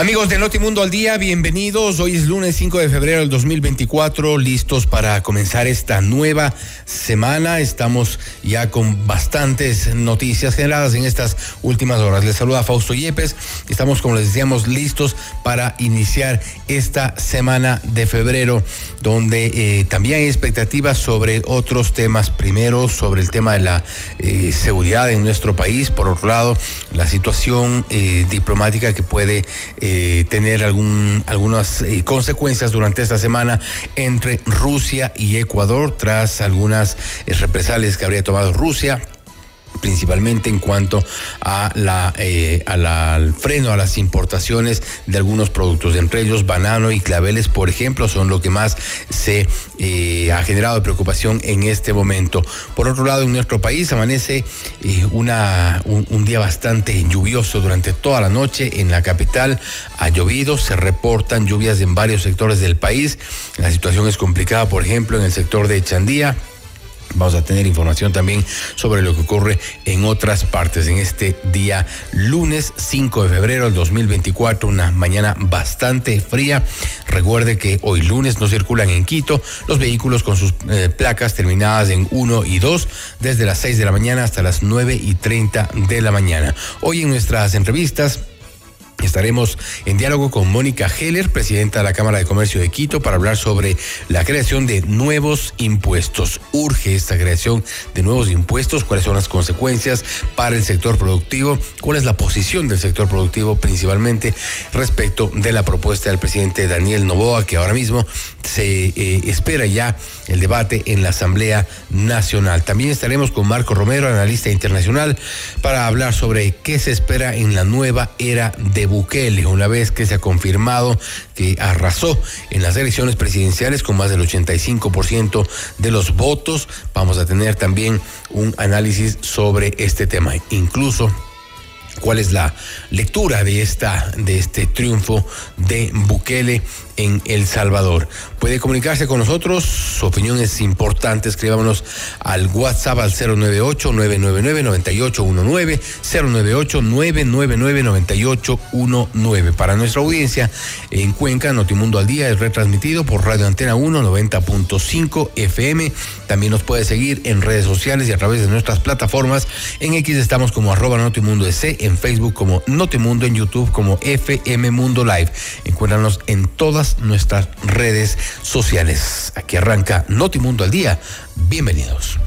Amigos de Notimundo al Día, bienvenidos. Hoy es lunes 5 de febrero del 2024, listos para comenzar esta nueva semana. Estamos ya con bastantes noticias generadas en estas últimas horas. Les saluda Fausto Yepes. Estamos, como les decíamos, listos para iniciar esta semana de febrero, donde eh, también hay expectativas sobre otros temas. Primero, sobre el tema de la eh, seguridad en nuestro país. Por otro lado, la situación eh, diplomática que puede tener algún, algunas eh, consecuencias durante esta semana entre Rusia y Ecuador tras algunas eh, represalias que habría tomado Rusia principalmente en cuanto a la, eh, al freno a las importaciones de algunos productos, entre ellos banano y claveles, por ejemplo, son lo que más se eh, ha generado preocupación en este momento. Por otro lado, en nuestro país amanece eh, una, un, un, día bastante lluvioso durante toda la noche en la capital. Ha llovido, se reportan lluvias en varios sectores del país. La situación es complicada, por ejemplo, en el sector de Chandía Vamos a tener información también sobre lo que ocurre en otras partes en este día lunes 5 de febrero del 2024, una mañana bastante fría. Recuerde que hoy lunes no circulan en Quito los vehículos con sus eh, placas terminadas en 1 y 2 desde las 6 de la mañana hasta las 9 y 30 de la mañana. Hoy en nuestras entrevistas Estaremos en diálogo con Mónica Heller, presidenta de la Cámara de Comercio de Quito, para hablar sobre la creación de nuevos impuestos. Urge esta creación de nuevos impuestos, cuáles son las consecuencias para el sector productivo, cuál es la posición del sector productivo principalmente respecto de la propuesta del presidente Daniel Novoa, que ahora mismo se eh, espera ya el debate en la Asamblea Nacional. También estaremos con Marco Romero, analista internacional, para hablar sobre qué se espera en la nueva era de Bukele, una vez que se ha confirmado que arrasó en las elecciones presidenciales con más del 85% de los votos. Vamos a tener también un análisis sobre este tema, incluso cuál es la lectura de esta de este triunfo de Bukele en El Salvador. Puede comunicarse con nosotros, su opinión es importante, escribámonos al WhatsApp al 098-999-9819, 098-999-9819. Para nuestra audiencia en Cuenca, Notimundo al Día es retransmitido por Radio Antena 1, 90.5 FM. También nos puede seguir en redes sociales y a través de nuestras plataformas. En X estamos como arroba Notimundo EC, en Facebook como Notimundo, en YouTube como FM Mundo Live. Encuéntranos en todas nuestras redes sociales. Aquí arranca Notimundo al Día. Bienvenidos.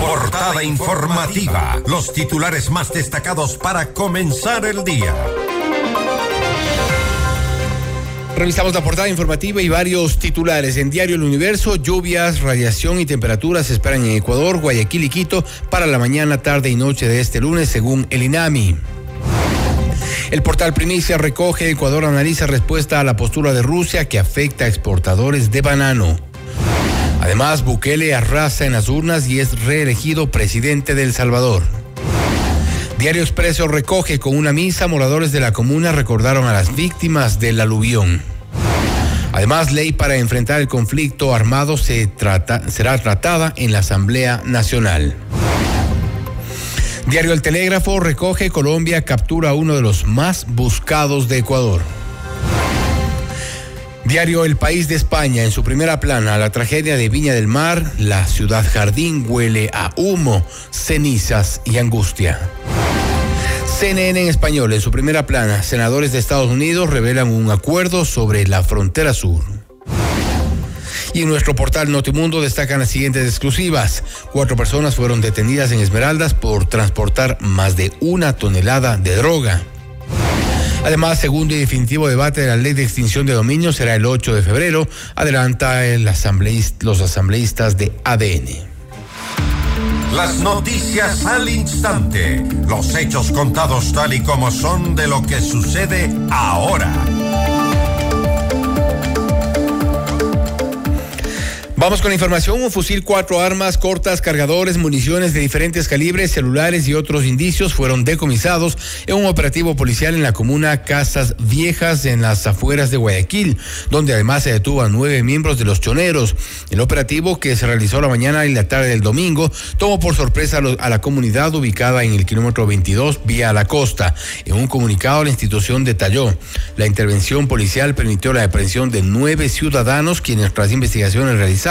Portada informativa. Los titulares más destacados para comenzar el día. Revisamos la portada informativa y varios titulares. En Diario El Universo, lluvias, radiación y temperaturas se esperan en Ecuador, Guayaquil y Quito para la mañana, tarde y noche de este lunes, según el INAMI. El portal Primicia recoge, Ecuador analiza respuesta a la postura de Rusia que afecta a exportadores de banano. Además, Bukele arrasa en las urnas y es reelegido presidente de El Salvador. Diario Expreso recoge con una misa, moradores de la comuna recordaron a las víctimas del aluvión. Además, ley para enfrentar el conflicto armado se trata, será tratada en la Asamblea Nacional. Diario El Telégrafo recoge Colombia captura a uno de los más buscados de Ecuador. Diario El País de España, en su primera plana, la tragedia de Viña del Mar, la ciudad jardín huele a humo, cenizas y angustia. CNN en español, en su primera plana, senadores de Estados Unidos revelan un acuerdo sobre la frontera sur. Y en nuestro portal Notimundo destacan las siguientes exclusivas. Cuatro personas fueron detenidas en Esmeraldas por transportar más de una tonelada de droga. Además, segundo y definitivo debate de la ley de extinción de dominio será el 8 de febrero, adelanta el los asambleístas de ADN. Las noticias al instante, los hechos contados tal y como son de lo que sucede ahora. Vamos con la información. Un fusil, cuatro armas cortas, cargadores, municiones de diferentes calibres, celulares y otros indicios fueron decomisados en un operativo policial en la comuna Casas Viejas en las afueras de Guayaquil, donde además se detuvo a nueve miembros de los choneros. El operativo que se realizó la mañana y la tarde del domingo tomó por sorpresa a, la comunidad ubicada en el kilómetro 22 vía la costa. En un comunicado la institución detalló la intervención policial permitió la detención de nueve ciudadanos quienes tras investigaciones realizadas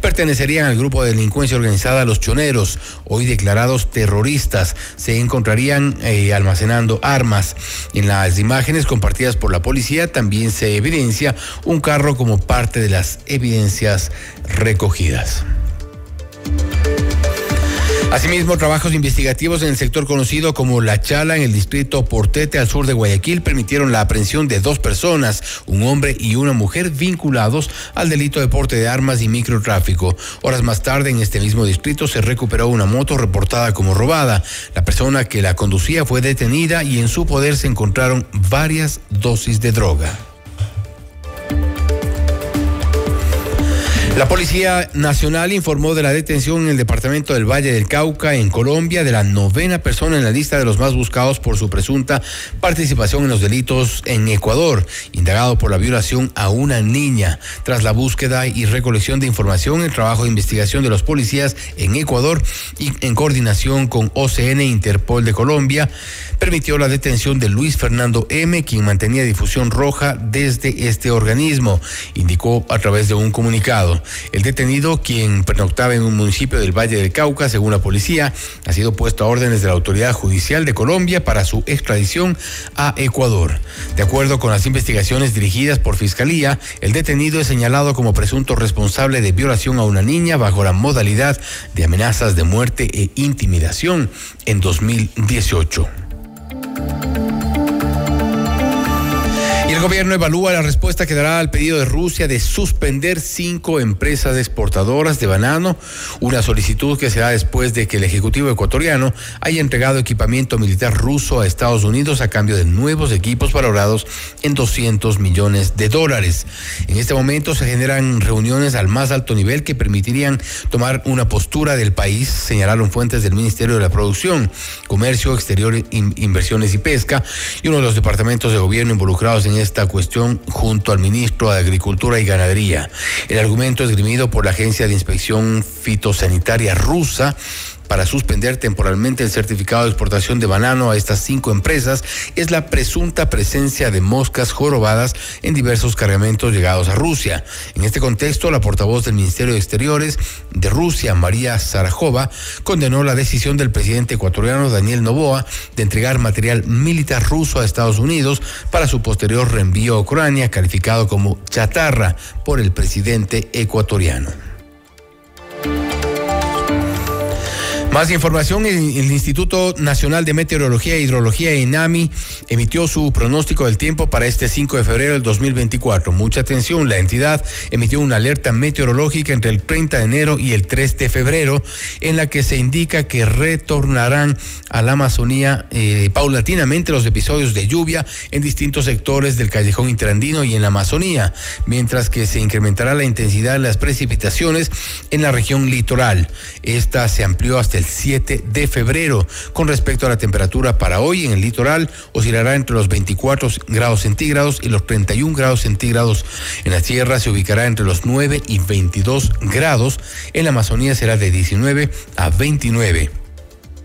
pertenecerían al grupo de delincuencia organizada Los Choneros, hoy declarados terroristas. Se encontrarían eh, almacenando armas. En las imágenes compartidas por la policía también se evidencia un carro como parte de las evidencias recogidas. Asimismo, trabajos investigativos en el sector conocido como La Chala en el distrito Portete al sur de Guayaquil permitieron la aprehensión de dos personas, un hombre y una mujer vinculados al delito de porte de armas y microtráfico. Horas más tarde en este mismo distrito se recuperó una moto reportada como robada. La persona que la conducía fue detenida y en su poder se encontraron varias dosis de droga. La Policía Nacional informó de la detención en el departamento del Valle del Cauca, en Colombia, de la novena persona en la lista de los más buscados por su presunta participación en los delitos en Ecuador, indagado por la violación a una niña. Tras la búsqueda y recolección de información, el trabajo de investigación de los policías en Ecuador y en coordinación con OCN e Interpol de Colombia, permitió la detención de Luis Fernando M., quien mantenía difusión roja desde este organismo, indicó a través de un comunicado. El detenido, quien pernoctaba en un municipio del Valle del Cauca, según la policía, ha sido puesto a órdenes de la autoridad judicial de Colombia para su extradición a Ecuador. De acuerdo con las investigaciones dirigidas por Fiscalía, el detenido es señalado como presunto responsable de violación a una niña bajo la modalidad de amenazas de muerte e intimidación en 2018. El gobierno evalúa la respuesta que dará al pedido de Rusia de suspender cinco empresas exportadoras de banano, una solicitud que se da después de que el Ejecutivo ecuatoriano haya entregado equipamiento militar ruso a Estados Unidos a cambio de nuevos equipos valorados en 200 millones de dólares. En este momento se generan reuniones al más alto nivel que permitirían tomar una postura del país, señalaron fuentes del Ministerio de la Producción, Comercio Exterior, Inversiones y Pesca y uno de los departamentos de gobierno involucrados en esta cuestión junto al ministro de Agricultura y Ganadería. El argumento esgrimido por la Agencia de Inspección Fitosanitaria rusa para suspender temporalmente el certificado de exportación de banano a estas cinco empresas es la presunta presencia de moscas jorobadas en diversos cargamentos llegados a Rusia. En este contexto, la portavoz del Ministerio de Exteriores de Rusia, María Zarajova, condenó la decisión del presidente ecuatoriano Daniel Novoa de entregar material militar ruso a Estados Unidos para su posterior reenvío a Ucrania, calificado como chatarra por el presidente ecuatoriano. Más información, el, Instituto Nacional de Meteorología e Hidrología, INAMI, emitió su pronóstico del tiempo para este 5 de febrero del 2024. Mucha atención, la entidad emitió una alerta meteorológica entre el 30 de enero y el 3 de febrero, en la que se indica que retornarán a la Amazonía eh, paulatinamente los episodios de lluvia en distintos sectores del callejón interandino y en la Amazonía, mientras que se incrementará la intensidad de las precipitaciones en la región litoral. Esta se amplió hasta el 7 de febrero. Con respecto a la temperatura para hoy en el litoral, oscilará entre los 24 grados centígrados y los 31 grados centígrados. En la sierra se ubicará entre los 9 y 22 grados. En la Amazonía será de 19 a 29.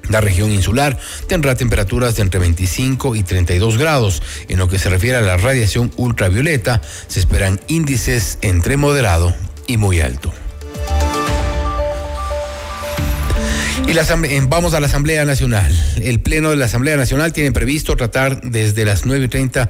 La región insular tendrá temperaturas de entre 25 y 32 grados. En lo que se refiere a la radiación ultravioleta, se esperan índices entre moderado y muy alto. Y la vamos a la Asamblea Nacional. El Pleno de la Asamblea Nacional tiene previsto tratar desde las 9.30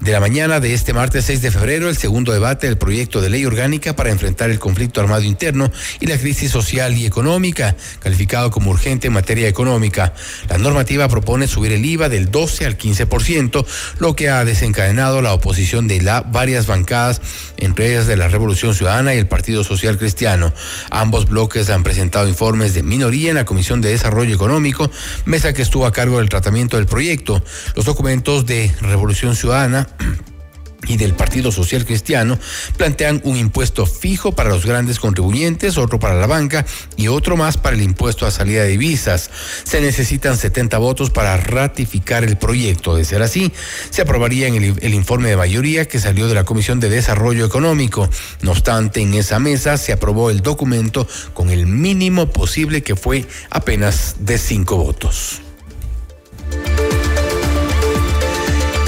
de la mañana de este martes 6 de febrero el segundo debate del proyecto de ley orgánica para enfrentar el conflicto armado interno y la crisis social y económica, calificado como urgente en materia económica. La normativa propone subir el IVA del 12 al 15%, lo que ha desencadenado la oposición de la, varias bancadas, entre ellas de la Revolución Ciudadana y el Partido Social Cristiano. Ambos bloques han presentado informes de minoría en la Comisión de Desarrollo Económico, mesa que estuvo a cargo del tratamiento del proyecto. Los documentos de Revolución Ciudadana y del Partido Social Cristiano plantean un impuesto fijo para los grandes contribuyentes, otro para la banca y otro más para el impuesto a salida de divisas. Se necesitan 70 votos para ratificar el proyecto. De ser así, se aprobaría en el, el informe de mayoría que salió de la Comisión de Desarrollo Económico. No obstante, en esa mesa se aprobó el documento con el mínimo posible que fue apenas de cinco votos.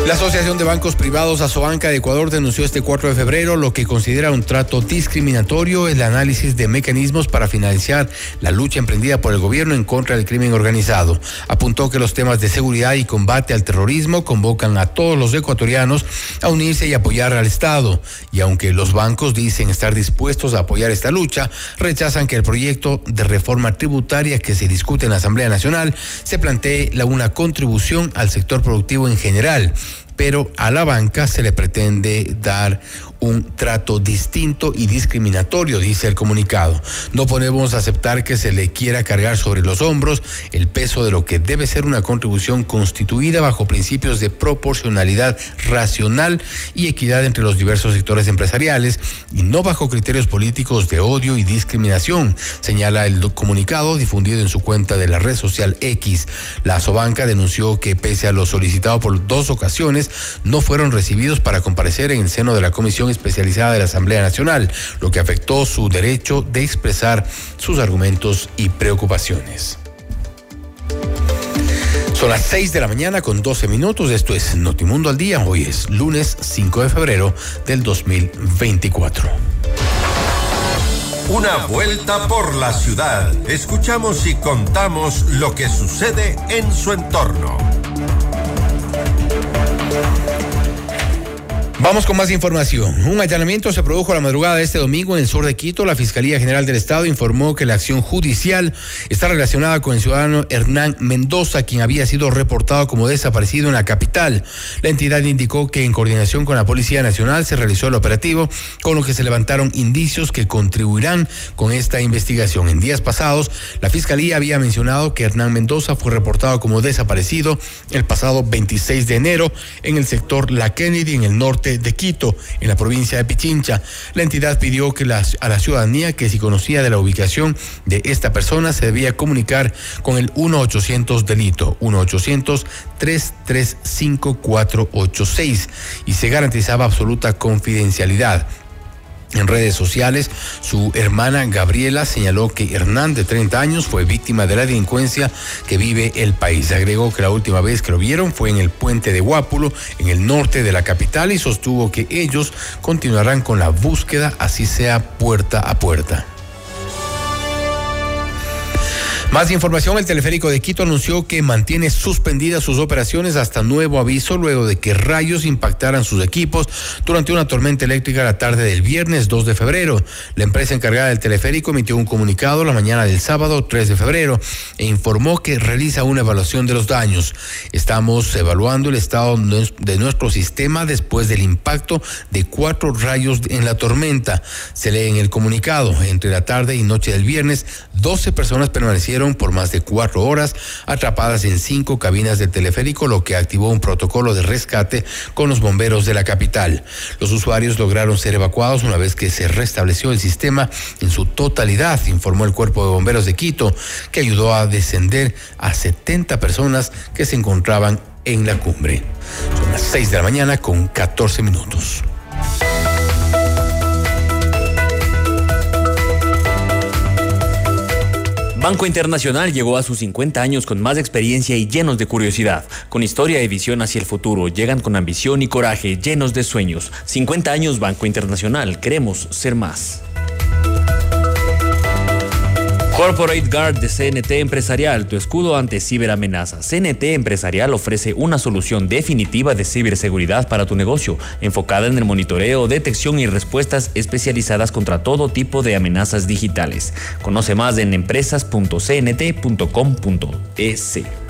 La Asociación de Bancos Privados Asobanca de Ecuador denunció este 4 de febrero lo que considera un trato discriminatorio, el análisis de mecanismos para financiar la lucha emprendida por el gobierno en contra del crimen organizado. Apuntó que los temas de seguridad y combate al terrorismo convocan a todos los ecuatorianos a unirse y apoyar al Estado. Y aunque los bancos dicen estar dispuestos a apoyar esta lucha, rechazan que el proyecto de reforma tributaria que se discute en la Asamblea Nacional se plantee una contribución al sector productivo en general pero a la banca se le pretende dar un trato distinto y discriminatorio, dice el comunicado. No podemos aceptar que se le quiera cargar sobre los hombros el peso de lo que debe ser una contribución constituida bajo principios de proporcionalidad racional y equidad entre los diversos sectores empresariales y no bajo criterios políticos de odio y discriminación, señala el comunicado difundido en su cuenta de la red social X. La Sobanca denunció que pese a lo solicitado por dos ocasiones, no fueron recibidos para comparecer en el seno de la Comisión Especializada de la Asamblea Nacional, lo que afectó su derecho de expresar sus argumentos y preocupaciones. Son las 6 de la mañana con 12 minutos. Esto es Notimundo al Día. Hoy es lunes 5 de febrero del 2024. Una vuelta por la ciudad. Escuchamos y contamos lo que sucede en su entorno. Vamos con más información. Un allanamiento se produjo la madrugada de este domingo en el sur de Quito. La Fiscalía General del Estado informó que la acción judicial está relacionada con el ciudadano Hernán Mendoza, quien había sido reportado como desaparecido en la capital. La entidad indicó que en coordinación con la Policía Nacional se realizó el operativo, con lo que se levantaron indicios que contribuirán con esta investigación. En días pasados, la Fiscalía había mencionado que Hernán Mendoza fue reportado como desaparecido el pasado 26 de enero en el sector La Kennedy, en el norte de Quito, en la provincia de Pichincha. La entidad pidió que a la ciudadanía que si conocía de la ubicación de esta persona se debía comunicar con el 1-800 delito, 1-800-335-486 y se garantizaba absoluta confidencialidad. En redes sociales, su hermana Gabriela señaló que Hernán, de 30 años, fue víctima de la delincuencia que vive el país. Agregó que la última vez que lo vieron fue en el puente de Guápulo, en el norte de la capital, y sostuvo que ellos continuarán con la búsqueda, así sea puerta a puerta. Más información, el teleférico de Quito anunció que mantiene suspendidas sus operaciones hasta nuevo aviso luego de que rayos impactaran sus equipos durante una tormenta eléctrica la tarde del viernes 2 de febrero. La empresa encargada del teleférico emitió un comunicado la mañana del sábado 3 de febrero e informó que realiza una evaluación de los daños. Estamos evaluando el estado de nuestro sistema después del impacto de cuatro rayos en la tormenta. Se lee en el comunicado, entre la tarde y noche del viernes, 12 personas permanecieron por más de cuatro horas atrapadas en cinco cabinas del teleférico, lo que activó un protocolo de rescate con los bomberos de la capital. Los usuarios lograron ser evacuados una vez que se restableció el sistema en su totalidad, informó el Cuerpo de Bomberos de Quito, que ayudó a descender a 70 personas que se encontraban en la cumbre. Son las 6 de la mañana con 14 minutos. Banco Internacional llegó a sus 50 años con más experiencia y llenos de curiosidad. Con historia y visión hacia el futuro, llegan con ambición y coraje, llenos de sueños. 50 años Banco Internacional, queremos ser más. Corporate Guard de CNT Empresarial, tu escudo ante ciberamenazas. CNT Empresarial ofrece una solución definitiva de ciberseguridad para tu negocio, enfocada en el monitoreo, detección y respuestas especializadas contra todo tipo de amenazas digitales. Conoce más en empresas.cnt.com.es.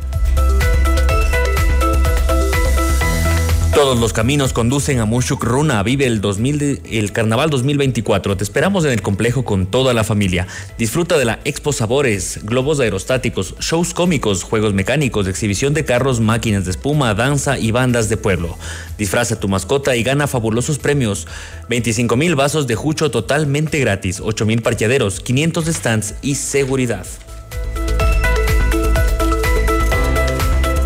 Todos los caminos conducen a Mushuk Runa. Vive el, 2000 el Carnaval 2024. Te esperamos en el complejo con toda la familia. Disfruta de la Expo Sabores, globos aerostáticos, shows cómicos, juegos mecánicos, exhibición de carros, máquinas de espuma, danza y bandas de pueblo. Disfraza tu mascota y gana fabulosos premios. 25 mil vasos de jucho totalmente gratis, 8 mil parqueaderos, 500 stands y seguridad.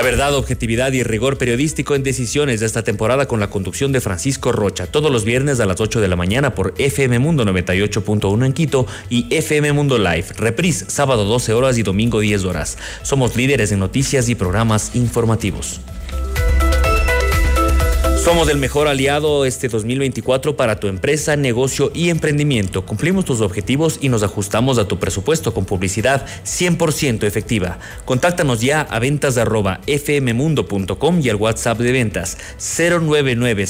La verdad, objetividad y rigor periodístico en decisiones de esta temporada con la conducción de Francisco Rocha, todos los viernes a las 8 de la mañana por FM Mundo 98.1 en Quito y FM Mundo Live, reprise sábado 12 horas y domingo 10 horas. Somos líderes en noticias y programas informativos. Somos el mejor aliado este 2024 para tu empresa, negocio y emprendimiento. Cumplimos tus objetivos y nos ajustamos a tu presupuesto con publicidad 100% efectiva. Contáctanos ya a ventas fmmundo.com y al WhatsApp de ventas 099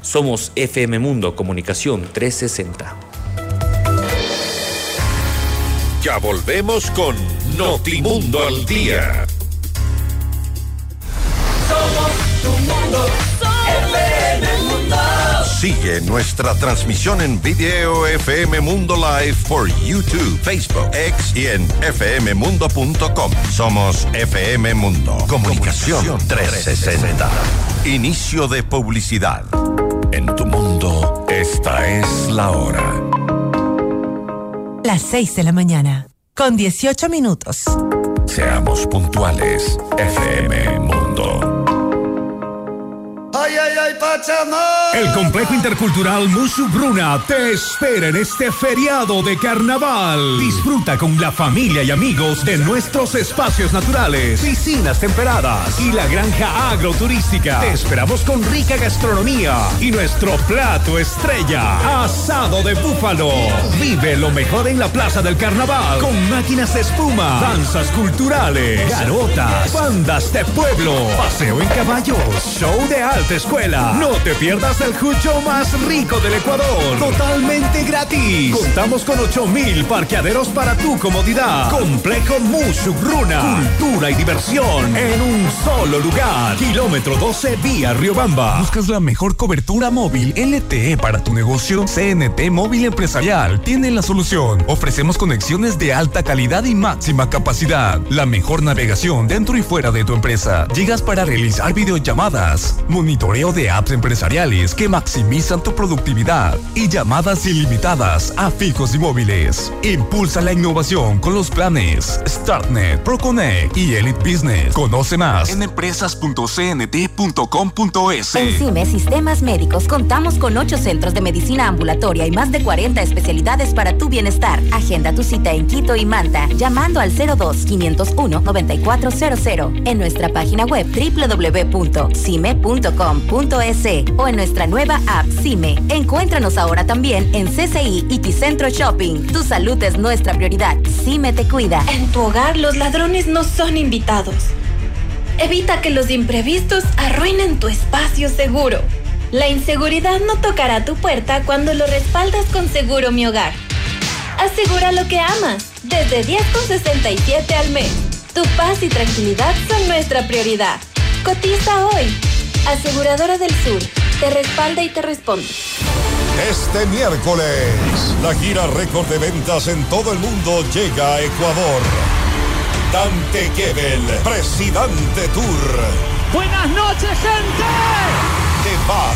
Somos FM Mundo Comunicación 360. Ya volvemos con Notimundo al Día. Sigue nuestra transmisión en video FM Mundo Live por YouTube, Facebook, X y en fmmundo.com. Somos FM Mundo. Comunicación 360. Inicio de publicidad. En tu mundo, esta es la hora. Las 6 de la mañana, con 18 minutos. Seamos puntuales. FM Mundo. El complejo intercultural Bruna te espera en este feriado de carnaval. Disfruta con la familia y amigos de nuestros espacios naturales, piscinas temperadas y la granja agroturística. Te esperamos con rica gastronomía y nuestro plato estrella, asado de búfalo. Vive lo mejor en la plaza del carnaval con máquinas de espuma, danzas culturales, garotas, bandas de pueblo, paseo en caballos, show de alta escuela. No te pierdas el jucho más rico del Ecuador. Totalmente gratis. Contamos con 8000 parqueaderos para tu comodidad. Complejo Musugruna. Cultura y diversión en un solo lugar. Kilómetro 12 vía Riobamba. ¿Buscas la mejor cobertura móvil LTE para tu negocio? CNT Móvil Empresarial tiene la solución. Ofrecemos conexiones de alta calidad y máxima capacidad. La mejor navegación dentro y fuera de tu empresa. Llegas para realizar videollamadas, monitoreo de apps empresariales que maximizan tu productividad y llamadas ilimitadas a fijos y móviles. Impulsa la innovación con los planes StartNet, ProConnect y Elite Business. Conoce más en empresas.cnt.com.es. En CIME Sistemas Médicos contamos con ocho centros de medicina ambulatoria y más de 40 especialidades para tu bienestar. Agenda tu cita en Quito y Manta llamando al 02 501 9400 en nuestra página web www.cime.com.es o en nuestra nueva app CIME. Encuéntranos ahora también en CCI y Ticentro Shopping. Tu salud es nuestra prioridad. CIME te cuida. En tu hogar los ladrones no son invitados. Evita que los imprevistos arruinen tu espacio seguro. La inseguridad no tocará tu puerta cuando lo respaldas con Seguro Mi Hogar. Asegura lo que amas, desde 10,67 al mes. Tu paz y tranquilidad son nuestra prioridad. Cotiza hoy. Aseguradora del Sur, te respalda y te responde. Este miércoles, la gira récord de ventas en todo el mundo llega a Ecuador. Dante Gebel, Presidente Tour. Buenas noches, gente te vas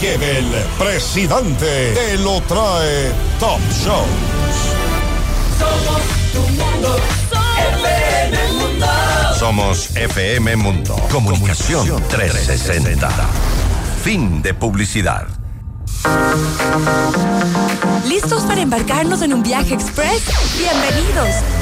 Gebel, presidente, te lo trae Top Shows. Somos tu mundo, FM Mundo. Somos FM Mundo. Comunicación 360. Fin de publicidad. ¿Listos para embarcarnos en un viaje express? Bienvenidos.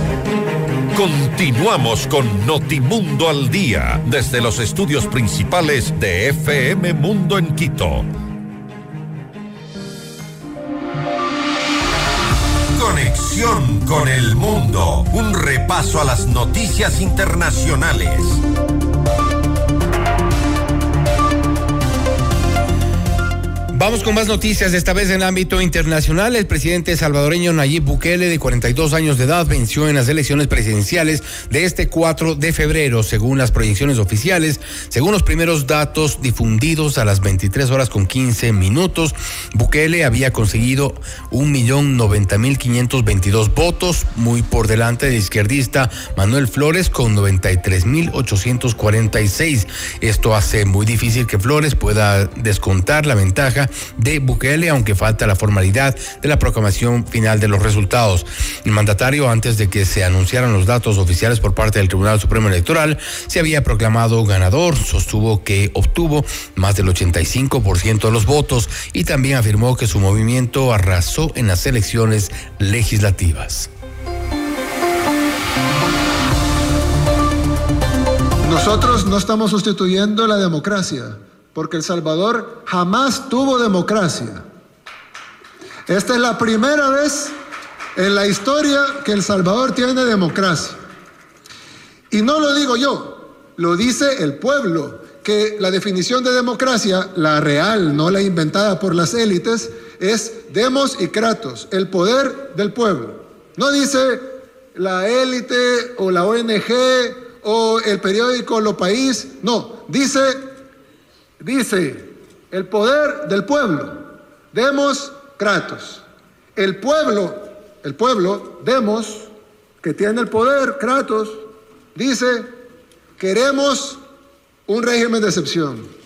Continuamos con Notimundo al Día, desde los estudios principales de FM Mundo en Quito. Conexión con el mundo, un repaso a las noticias internacionales. Vamos con más noticias, esta vez en ámbito internacional. El presidente salvadoreño Nayib Bukele, de 42 años de edad, venció en las elecciones presidenciales de este 4 de febrero, según las proyecciones oficiales. Según los primeros datos difundidos a las 23 horas con 15 minutos, Bukele había conseguido 1.090.522 votos, muy por delante del izquierdista Manuel Flores con 93.846. Esto hace muy difícil que Flores pueda descontar la ventaja de Bukele, aunque falta la formalidad de la proclamación final de los resultados. El mandatario, antes de que se anunciaran los datos oficiales por parte del Tribunal Supremo Electoral, se había proclamado ganador, sostuvo que obtuvo más del 85% de los votos y también afirmó que su movimiento arrasó en las elecciones legislativas. Nosotros no estamos sustituyendo la democracia porque El Salvador jamás tuvo democracia. Esta es la primera vez en la historia que El Salvador tiene democracia. Y no lo digo yo, lo dice el pueblo, que la definición de democracia, la real, no la inventada por las élites, es demos y kratos, el poder del pueblo. No dice la élite o la ONG o el periódico Lo País, no, dice Dice, el poder del pueblo, demos Kratos. El pueblo, el pueblo, demos, que tiene el poder, Kratos, dice, queremos un régimen de excepción.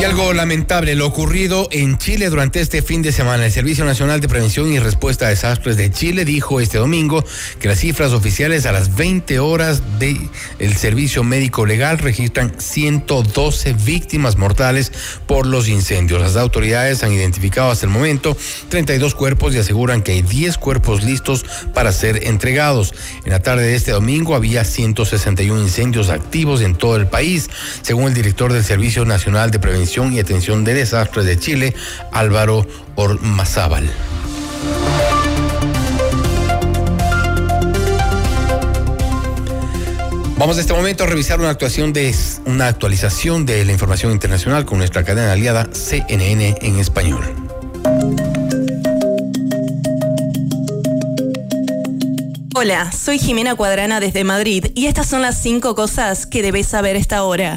Y algo lamentable, lo ocurrido en Chile durante este fin de semana. El Servicio Nacional de Prevención y Respuesta a Desastres de Chile dijo este domingo que las cifras oficiales a las 20 horas del el servicio médico legal registran 112 víctimas mortales por los incendios. Las autoridades han identificado hasta el momento 32 cuerpos y aseguran que hay 10 cuerpos listos para ser entregados. En la tarde de este domingo había 161 incendios activos en todo el país, según el director del Servicio Nacional de Prevención y Atención de Desastres de Chile, Álvaro Ormazábal. Vamos en este momento a revisar una actuación de una actualización de la información internacional con nuestra cadena aliada CNN en español. Hola, soy Jimena Cuadrana desde Madrid y estas son las cinco cosas que debes saber esta hora.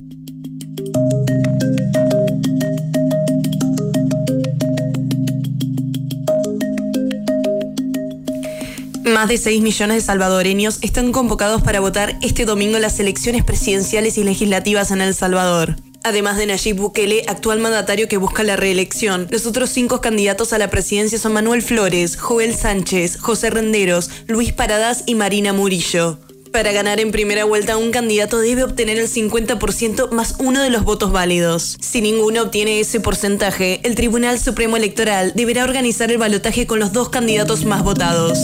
Más de 6 millones de salvadoreños están convocados para votar este domingo las elecciones presidenciales y legislativas en El Salvador. Además de Nayib Bukele, actual mandatario que busca la reelección, los otros cinco candidatos a la presidencia son Manuel Flores, Joel Sánchez, José Renderos, Luis Paradas y Marina Murillo. Para ganar en primera vuelta, un candidato debe obtener el 50% más uno de los votos válidos. Si ninguno obtiene ese porcentaje, el Tribunal Supremo Electoral deberá organizar el balotaje con los dos candidatos más votados.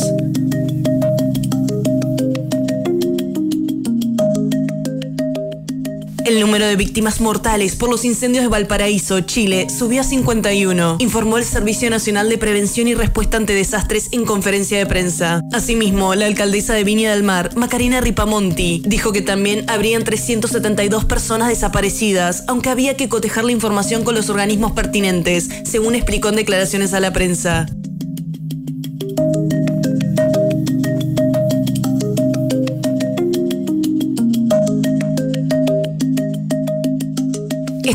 El número de víctimas mortales por los incendios de Valparaíso, Chile, subió a 51, informó el Servicio Nacional de Prevención y Respuesta ante Desastres en conferencia de prensa. Asimismo, la alcaldesa de Viña del Mar, Macarena Ripamonti, dijo que también habrían 372 personas desaparecidas, aunque había que cotejar la información con los organismos pertinentes, según explicó en declaraciones a la prensa.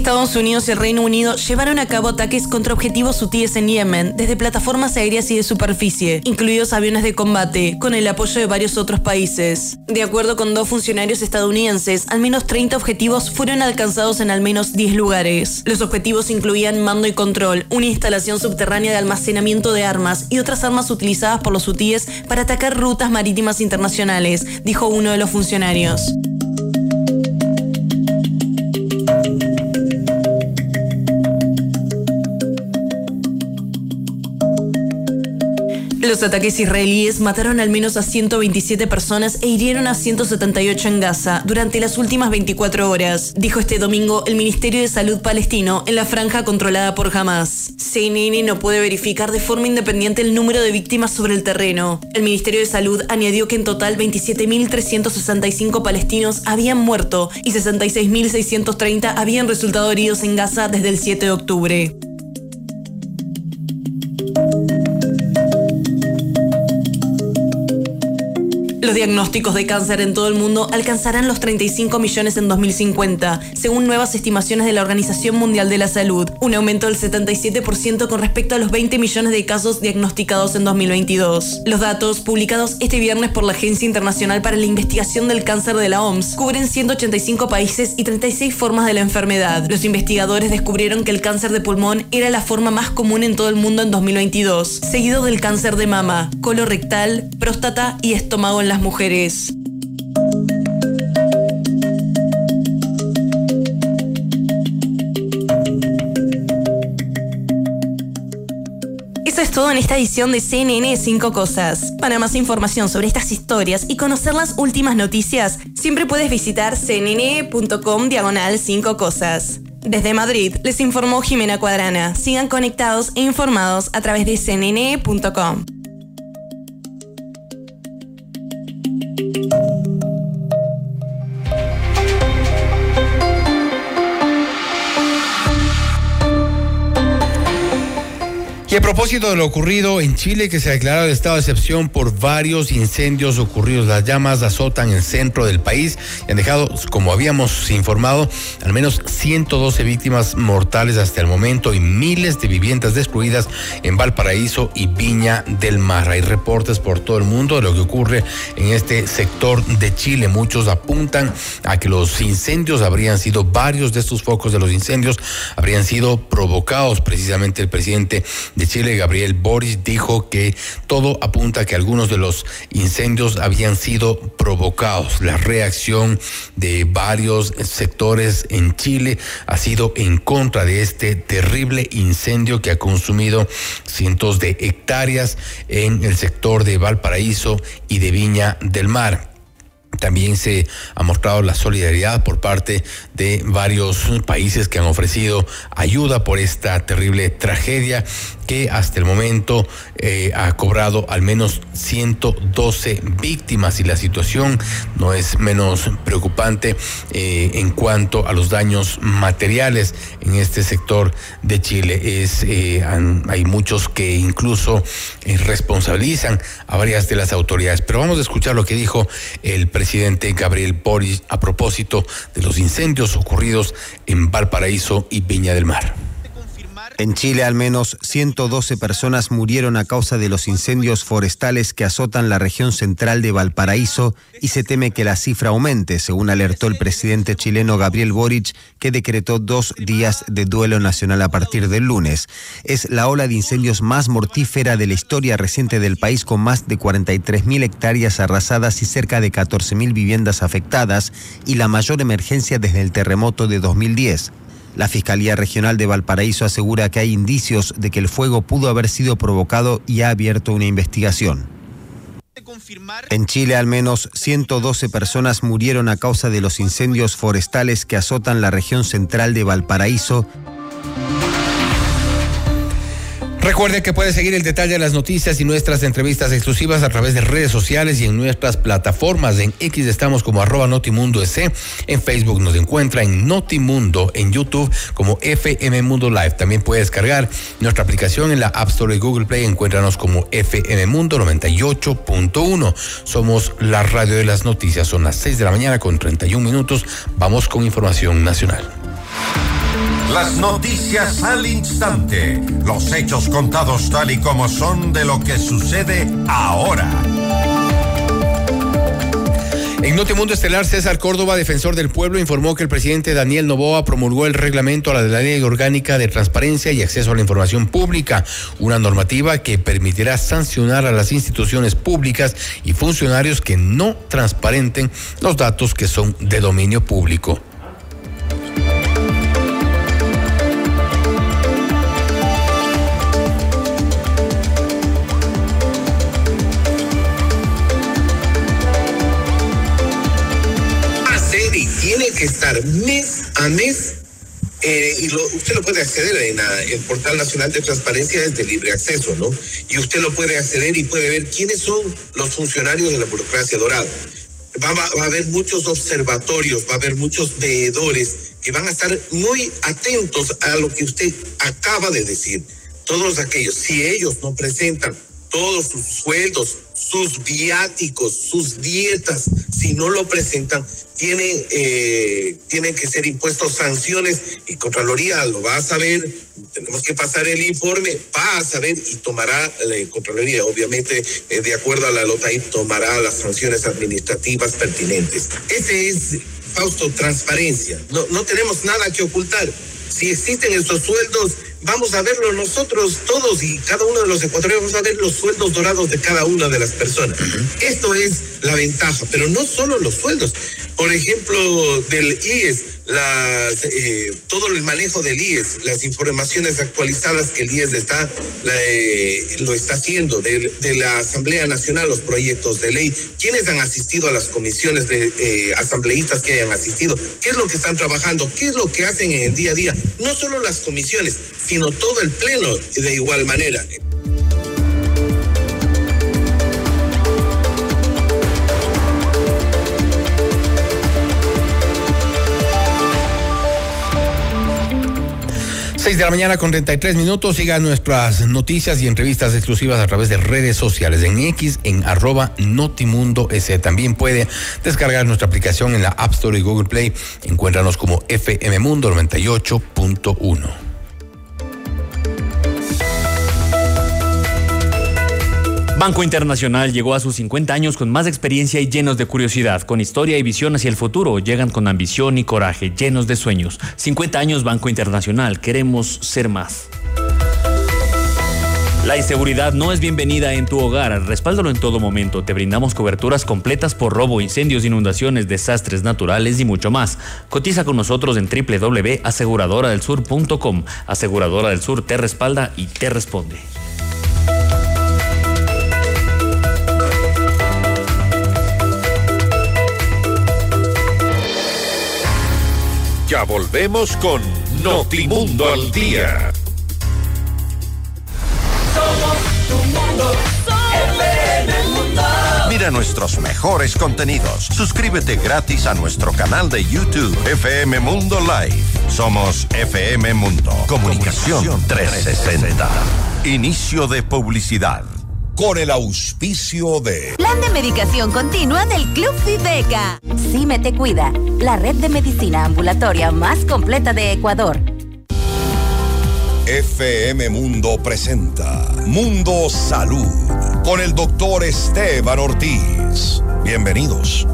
Estados Unidos y el Reino Unido llevaron a cabo ataques contra objetivos sutiles en Yemen, desde plataformas aéreas y de superficie, incluidos aviones de combate, con el apoyo de varios otros países. De acuerdo con dos funcionarios estadounidenses, al menos 30 objetivos fueron alcanzados en al menos 10 lugares. Los objetivos incluían mando y control, una instalación subterránea de almacenamiento de armas y otras armas utilizadas por los hutíes para atacar rutas marítimas internacionales, dijo uno de los funcionarios. Los ataques israelíes mataron al menos a 127 personas e hirieron a 178 en Gaza durante las últimas 24 horas, dijo este domingo el Ministerio de Salud palestino en la franja controlada por Hamas. CNN no puede verificar de forma independiente el número de víctimas sobre el terreno. El Ministerio de Salud añadió que en total 27.365 palestinos habían muerto y 66.630 habían resultado heridos en Gaza desde el 7 de octubre. Diagnósticos de cáncer en todo el mundo alcanzarán los 35 millones en 2050, según nuevas estimaciones de la Organización Mundial de la Salud, un aumento del 77% con respecto a los 20 millones de casos diagnosticados en 2022. Los datos, publicados este viernes por la Agencia Internacional para la Investigación del Cáncer de la OMS, cubren 185 países y 36 formas de la enfermedad. Los investigadores descubrieron que el cáncer de pulmón era la forma más común en todo el mundo en 2022, seguido del cáncer de mama, colorectal, próstata y estómago en las mujeres. Eso es todo en esta edición de CNN 5 Cosas. Para más información sobre estas historias y conocer las últimas noticias, siempre puedes visitar cnn.com diagonal 5 Cosas. Desde Madrid les informó Jimena Cuadrana. Sigan conectados e informados a través de cnn.com. Y a propósito de lo ocurrido en Chile, que se ha declarado el estado de excepción por varios incendios ocurridos, las llamas azotan el centro del país y han dejado, como habíamos informado, al menos 112 víctimas mortales hasta el momento y miles de viviendas destruidas en Valparaíso y Viña del Mar. Hay reportes por todo el mundo de lo que ocurre en este sector de Chile. Muchos apuntan a que los incendios habrían sido, varios de estos focos de los incendios habrían sido provocados. Precisamente el presidente de de Chile, Gabriel Boris, dijo que todo apunta a que algunos de los incendios habían sido provocados. La reacción de varios sectores en Chile ha sido en contra de este terrible incendio que ha consumido cientos de hectáreas en el sector de Valparaíso y de Viña del Mar. También se ha mostrado la solidaridad por parte de varios países que han ofrecido ayuda por esta terrible tragedia que hasta el momento eh, ha cobrado al menos 112 víctimas y la situación no es menos preocupante eh, en cuanto a los daños materiales en este sector de Chile. Es, eh, hay muchos que incluso responsabilizan a varias de las autoridades. Pero vamos a escuchar lo que dijo el presidente Gabriel Boris a propósito de los incendios ocurridos en Valparaíso y Viña del Mar. En Chile al menos 112 personas murieron a causa de los incendios forestales que azotan la región central de Valparaíso y se teme que la cifra aumente, según alertó el presidente chileno Gabriel Boric, que decretó dos días de duelo nacional a partir del lunes. Es la ola de incendios más mortífera de la historia reciente del país con más de 43.000 hectáreas arrasadas y cerca de 14.000 viviendas afectadas y la mayor emergencia desde el terremoto de 2010. La Fiscalía Regional de Valparaíso asegura que hay indicios de que el fuego pudo haber sido provocado y ha abierto una investigación. En Chile al menos 112 personas murieron a causa de los incendios forestales que azotan la región central de Valparaíso Recuerde que puede seguir el detalle de las noticias y nuestras entrevistas exclusivas a través de redes sociales y en nuestras plataformas. En X estamos como arroba Notimundo. En Facebook nos encuentra en Notimundo, en YouTube como FM Mundo Live. También puede descargar nuestra aplicación en la App Store y Google Play. Encuéntranos como FM Mundo 98.1. Somos la radio de las noticias. Son las 6 de la mañana con 31 minutos. Vamos con información nacional. Las noticias al instante. Los hechos contados tal y como son de lo que sucede ahora. En Notimundo Estelar, César Córdoba, defensor del pueblo, informó que el presidente Daniel Novoa promulgó el reglamento a la de la Ley Orgánica de Transparencia y Acceso a la Información Pública, una normativa que permitirá sancionar a las instituciones públicas y funcionarios que no transparenten los datos que son de dominio público. Estar mes a mes eh, y usted lo puede acceder en el portal nacional de transparencia es de libre acceso, ¿no? Y usted lo puede acceder y puede ver quiénes son los funcionarios de la burocracia dorada. Va, va, va a haber muchos observatorios, va a haber muchos veedores que van a estar muy atentos a lo que usted acaba de decir. Todos aquellos, si ellos no presentan todos sus sueldos, sus viáticos, sus dietas, si no lo presentan, tienen, eh, tienen que ser impuestos sanciones y Contraloría lo va a saber, tenemos que pasar el informe, va a saber y tomará la Contraloría, obviamente eh, de acuerdo a la LOTAI, tomará las sanciones administrativas pertinentes. Ese es, Fausto, transparencia. No, no tenemos nada que ocultar. Si existen estos sueldos, vamos a verlo nosotros todos y cada uno de los ecuatorianos vamos a ver los sueldos dorados de cada una de las personas. Esto es la ventaja, pero no solo los sueldos. Por ejemplo, del IES, las, eh, todo el manejo del IES, las informaciones actualizadas que el IES está, eh, lo está haciendo, de, la Asamblea Nacional, los proyectos de ley, quiénes han asistido a las comisiones de eh, asambleístas que hayan asistido, qué es lo que están trabajando, qué es lo que hacen en el día a día, no solo las comisiones, sino todo el Pleno de igual manera. 6 de la mañana con 33 minutos. Sigan nuestras noticias y entrevistas exclusivas a través de redes sociales en X, en arroba Notimundo S. También puede descargar nuestra aplicación en la App Store y Google Play. Encuéntranos como FM Mundo 98.1. Banco Internacional llegó a sus 50 años con más experiencia y llenos de curiosidad, con historia y visión hacia el futuro. Llegan con ambición y coraje, llenos de sueños. 50 años Banco Internacional, queremos ser más. La inseguridad no es bienvenida en tu hogar. Respáldalo en todo momento. Te brindamos coberturas completas por robo, incendios, inundaciones, desastres naturales y mucho más. Cotiza con nosotros en www.aseguradoradelsur.com. Aseguradora del Sur te respalda y te responde. Ya volvemos con Notimundo al Día. Somos tu mundo. FM Mundo. Mira nuestros mejores contenidos. Suscríbete gratis a nuestro canal de YouTube FM Mundo Live. Somos FM Mundo. Comunicación 360. Inicio de publicidad. Con el auspicio de Plan de medicación continua del Club Viveca. CIME te cuida, la red de medicina ambulatoria más completa de Ecuador. FM Mundo presenta Mundo Salud con el doctor Esteban Ortiz. Bienvenidos.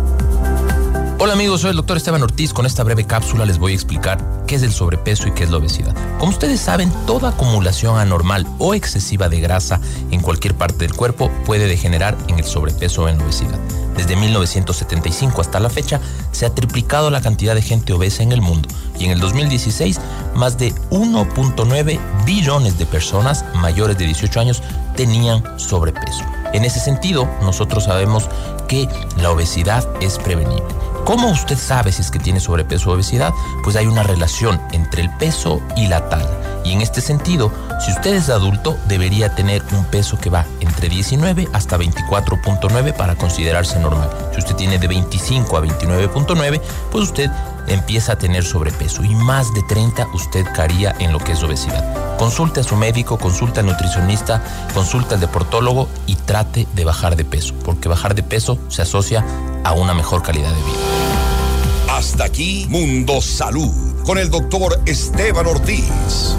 Hola amigos, soy el doctor Esteban Ortiz. Con esta breve cápsula les voy a explicar qué es el sobrepeso y qué es la obesidad. Como ustedes saben, toda acumulación anormal o excesiva de grasa en cualquier parte del cuerpo puede degenerar en el sobrepeso o en la obesidad. Desde 1975 hasta la fecha se ha triplicado la cantidad de gente obesa en el mundo y en el 2016 más de 1.9 billones de personas mayores de 18 años tenían sobrepeso. En ese sentido, nosotros sabemos que la obesidad es prevenible. ¿Cómo usted sabe si es que tiene sobrepeso o obesidad? Pues hay una relación entre el peso y la talla. Y en este sentido, si usted es adulto, debería tener un peso que va entre 19 hasta 24.9 para considerarse normal. Si usted tiene de 25 a 29.9, pues usted empieza a tener sobrepeso y más de 30 usted caería en lo que es obesidad. Consulte a su médico, consulte al nutricionista, consulte al deportólogo y trate de bajar de peso, porque bajar de peso se asocia a una mejor calidad de vida. Hasta aquí Mundo Salud con el doctor Esteban Ortiz.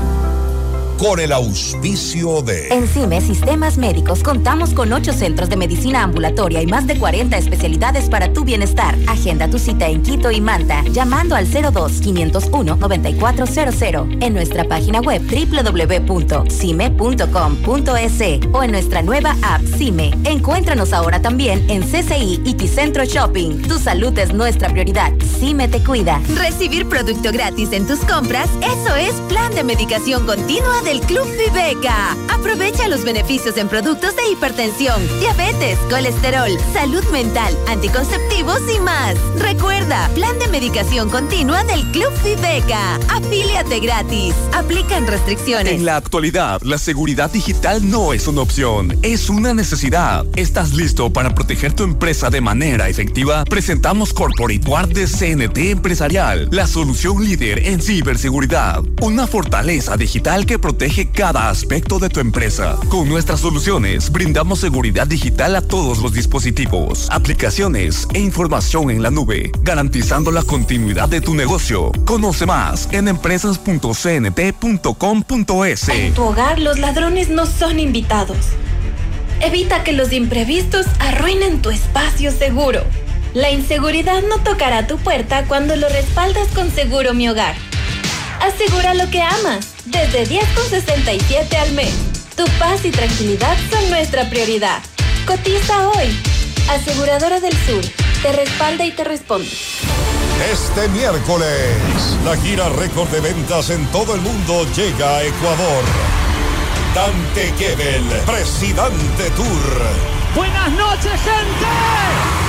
Con el auspicio de En CIME Sistemas Médicos contamos con 8 centros de medicina ambulatoria y más de 40 especialidades para tu bienestar. Agenda tu cita en Quito y Manta llamando al 02-501-9400 en nuestra página web www.cime.com.es o en nuestra nueva app CIME. Encuéntranos ahora también en CCI y Ticentro Shopping. Tu salud es nuestra prioridad. CIME te cuida. Recibir producto gratis en tus compras, eso es plan de medicación continua del Club Viveca. Aprovecha los beneficios en productos de hipertensión, diabetes, colesterol, salud mental, anticonceptivos y más. Recuerda, plan de medicación continua del Club Viveca. Afíliate gratis. Aplican restricciones. En la actualidad, la seguridad digital no es una opción, es una necesidad. ¿Estás listo para proteger tu empresa de manera efectiva? Presentamos Corporate Guard de CNT Empresarial, la solución líder en ciberseguridad. Una fortaleza digital que protege cada aspecto de tu empresa. Con nuestras soluciones, brindamos seguridad digital a todos los dispositivos, aplicaciones e información en la nube, garantizando la continuidad de tu negocio. Conoce más en empresas.cnt.com.es. En tu hogar los ladrones no son invitados. Evita que los imprevistos arruinen tu espacio seguro. La inseguridad no tocará tu puerta cuando lo respaldas con Seguro Mi Hogar. Asegura lo que amas, desde 10,67 al mes. Tu paz y tranquilidad son nuestra prioridad. Cotiza hoy. Aseguradora del Sur, te respalda y te responde. Este miércoles, la gira récord de ventas en todo el mundo llega a Ecuador. Dante Gebel, Presidente Tour. Buenas noches, gente.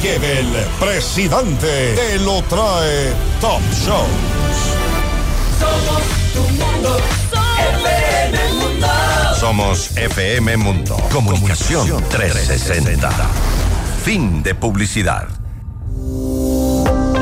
Gebel, presidente, te lo trae Top Show. Somos tu mundo, FM Mundo. Somos FM Mundo. Comunicación 360. Fin de publicidad.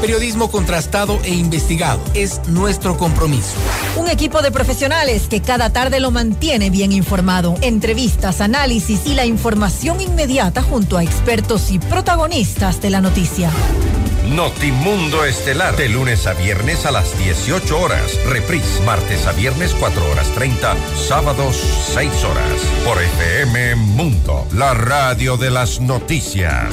Periodismo contrastado e investigado es nuestro compromiso. Un equipo de profesionales que cada tarde lo mantiene bien informado. Entrevistas, análisis y la información inmediata junto a expertos y protagonistas de la noticia. Notimundo Estelar, de lunes a viernes a las 18 horas. Reprise, martes a viernes 4 horas 30, sábados 6 horas. Por FM Mundo, la radio de las noticias.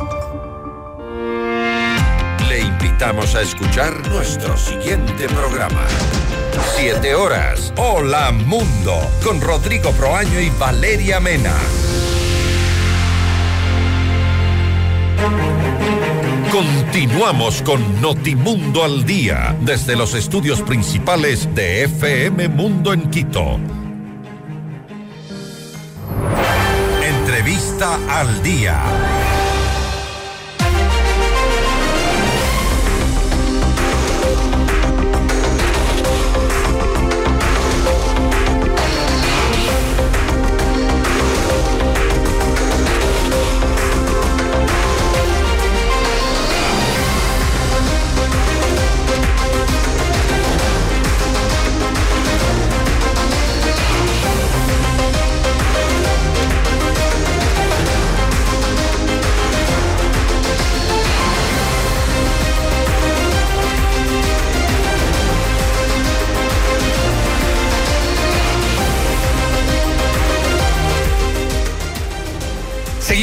Invitamos a escuchar nuestro siguiente programa. Siete horas. Hola Mundo. Con Rodrigo Proaño y Valeria Mena. Continuamos con Notimundo al Día desde los estudios principales de FM Mundo en Quito. Entrevista al Día.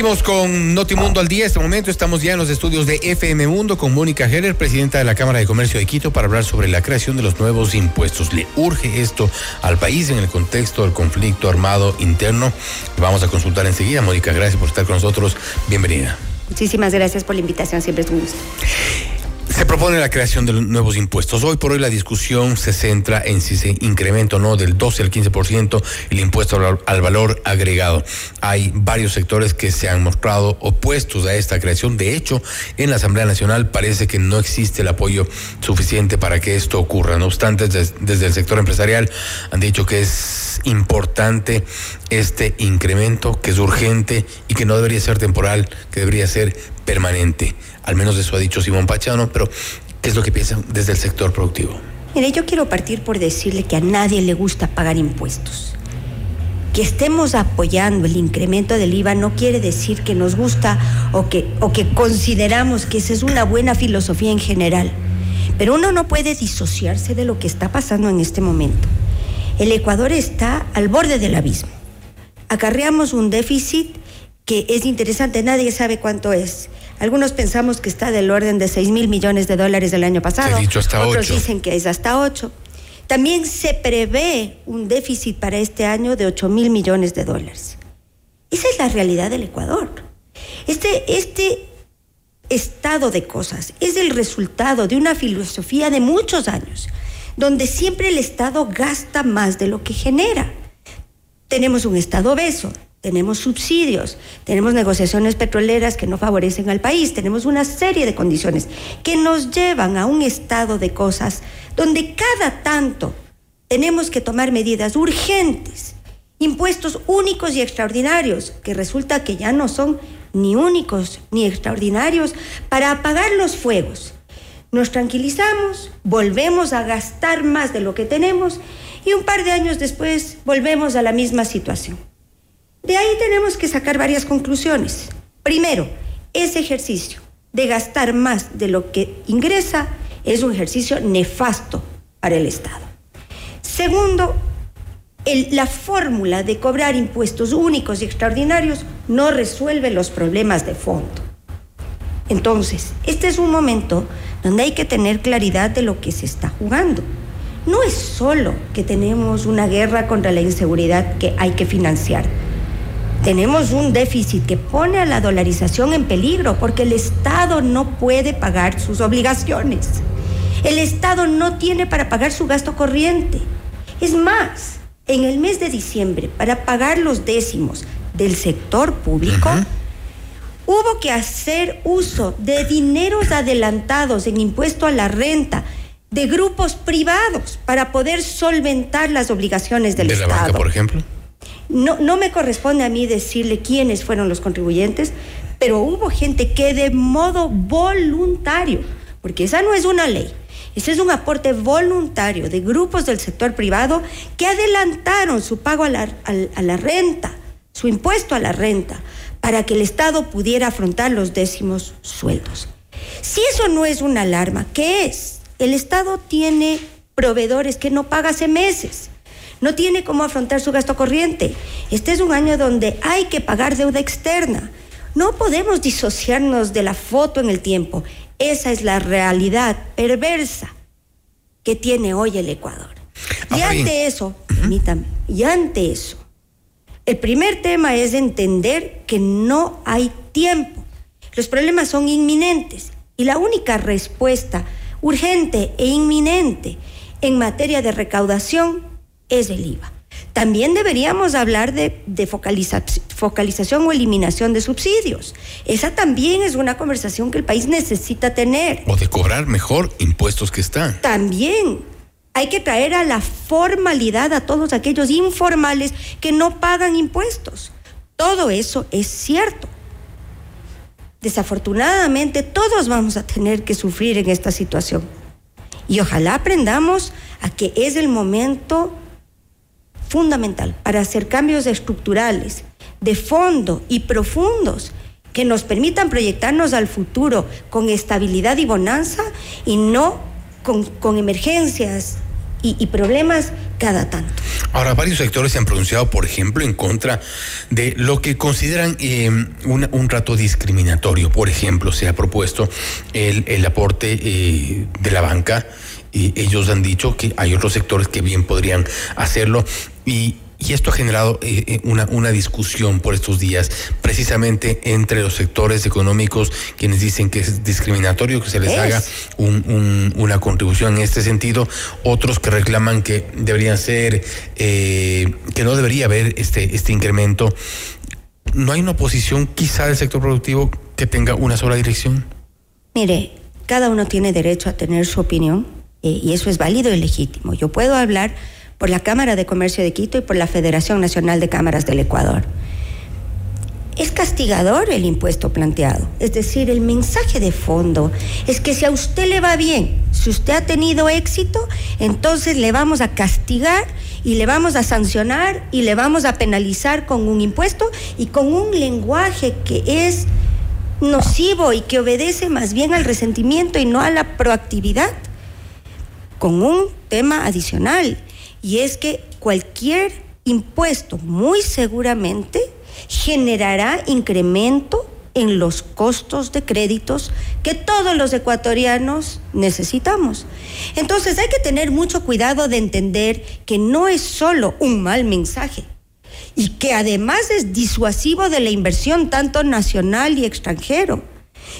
Seguimos con Notimundo al día. Este momento estamos ya en los estudios de FM Mundo con Mónica Heller, presidenta de la Cámara de Comercio de Quito, para hablar sobre la creación de los nuevos impuestos. ¿Le urge esto al país en el contexto del conflicto armado interno? Vamos a consultar enseguida. Mónica, gracias por estar con nosotros. Bienvenida. Muchísimas gracias por la invitación, siempre es un gusto. Se propone la creación de nuevos impuestos. Hoy por hoy la discusión se centra en si se incrementa o no del 12 al 15% el impuesto al, al, valor agregado. Hay varios sectores que se han mostrado opuestos a esta creación. De hecho, en la Asamblea Nacional parece que no existe el apoyo suficiente para que esto ocurra. No obstante, desde el sector empresarial han dicho que es importante este incremento, que es urgente y que no debería ser temporal, que debería ser permanente. Al menos eso ha dicho Simón Pachano, pero ¿qué es lo que piensan desde el sector productivo? Mire, yo quiero partir por decirle que a nadie le gusta pagar impuestos. Que estemos apoyando el incremento del IVA no quiere decir que nos gusta o que, o que consideramos que esa es una buena filosofía en general. Pero uno no puede disociarse de lo que está pasando en este momento. El Ecuador está al borde del abismo. Acarreamos un déficit que es interesante, nadie sabe cuánto es. Algunos pensamos que está del orden de 6 mil millones de dólares del año pasado. Se ha dicho hasta Otros 8. dicen que es hasta 8. También se prevé un déficit para este año de 8 mil millones de dólares. Esa es la realidad del Ecuador. Este, este estado de cosas es el resultado de una filosofía de muchos años, donde siempre el Estado gasta más de lo que genera. Tenemos un Estado obeso, tenemos subsidios, tenemos negociaciones petroleras que no favorecen al país, tenemos una serie de condiciones que nos llevan a un estado de cosas donde cada tanto tenemos que tomar medidas urgentes, impuestos únicos y extraordinarios, que resulta que ya no son ni únicos ni extraordinarios, para apagar los fuegos. Nos tranquilizamos, volvemos a gastar más de lo que tenemos y un par de años después volvemos a la misma situación. De ahí tenemos que sacar varias conclusiones. Primero, ese ejercicio de gastar más de lo que ingresa es un ejercicio nefasto para el Estado. Segundo, la fórmula de cobrar impuestos únicos y extraordinarios no resuelve los problemas de fondo. Entonces, este es un momento donde hay que tener claridad de lo que se está jugando. No es solo que tenemos una guerra contra la inseguridad que hay que financiar. Tenemos un déficit que pone a la dolarización en peligro porque el Estado no puede pagar sus obligaciones. El Estado no tiene para pagar su gasto corriente. Es más, en el mes de diciembre, para pagar los décimos del sector público, hubo que hacer uso de dineros adelantados en impuesto a la renta de grupos privados para poder solventar las obligaciones del ¿De Estado. la banca, por ejemplo? No, no me corresponde a mí decirle quiénes fueron los contribuyentes, pero hubo gente que de modo voluntario, porque esa no es una ley, ese es un aporte voluntario de grupos del sector privado que adelantaron su pago a la, a la renta, su impuesto a la renta, para que el Estado pudiera afrontar los décimos sueldos. Si eso no es una alarma, ¿qué es? El Estado tiene proveedores que no paga hace meses no tiene cómo afrontar su gasto corriente. Este es un año donde hay que pagar deuda externa. No podemos disociarnos de la foto en el tiempo. Esa es la realidad perversa que tiene hoy el Ecuador. Y ante eso, permítame, y ante eso, el primer tema es entender que no hay tiempo. Los problemas son inminentes y la única respuesta urgente e inminente en materia de recaudación es el IVA. También deberíamos hablar de, de focaliza, focalización o eliminación de subsidios. Esa también es una conversación que el país necesita tener. O de cobrar mejor impuestos que están. También hay que traer a la formalidad a todos aquellos informales que no pagan impuestos. Todo eso es cierto. Desafortunadamente todos vamos a tener que sufrir en esta situación. Y ojalá aprendamos a que es el momento fundamental para hacer cambios estructurales, de fondo y profundos que nos permitan proyectarnos al futuro con estabilidad y bonanza y no con, emergencias y, problemas cada tanto. Ahora, varios sectores se han pronunciado, por ejemplo, en contra de lo que consideran eh, una, un trato discriminatorio. Por ejemplo, se ha propuesto el, el aporte eh, de la banca y ellos han dicho que hay otros sectores que bien podrían hacerlo y, y esto ha generado eh, una, una discusión por estos días, precisamente entre los sectores económicos, quienes dicen que es discriminatorio que se les Es. haga un- un- una contribución en este sentido, otros que reclaman que deberían ser, eh, que no debería haber este, este incremento. ¿No hay una oposición quizá del sector productivo que tenga una sola dirección? Mire, cada uno tiene derecho a tener su opinión eh, y eso es válido y legítimo. Yo puedo hablar por la Cámara de Comercio de Quito y por la Federación Nacional de Cámaras del Ecuador. Es castigador el impuesto planteado. Es decir, el mensaje de fondo es que si a usted le va bien, si usted ha tenido éxito, entonces le vamos a castigar y le vamos a sancionar y le vamos a penalizar con un impuesto y con un lenguaje que es nocivo y que obedece más bien al resentimiento y no a la proactividad. Con un tema adicional, y es que cualquier impuesto muy seguramente generará incremento en los costos de créditos que todos los ecuatorianos necesitamos. Entonces hay que tener mucho cuidado de entender que no es solo un mal mensaje y que además es disuasivo de la inversión tanto nacional y extranjero.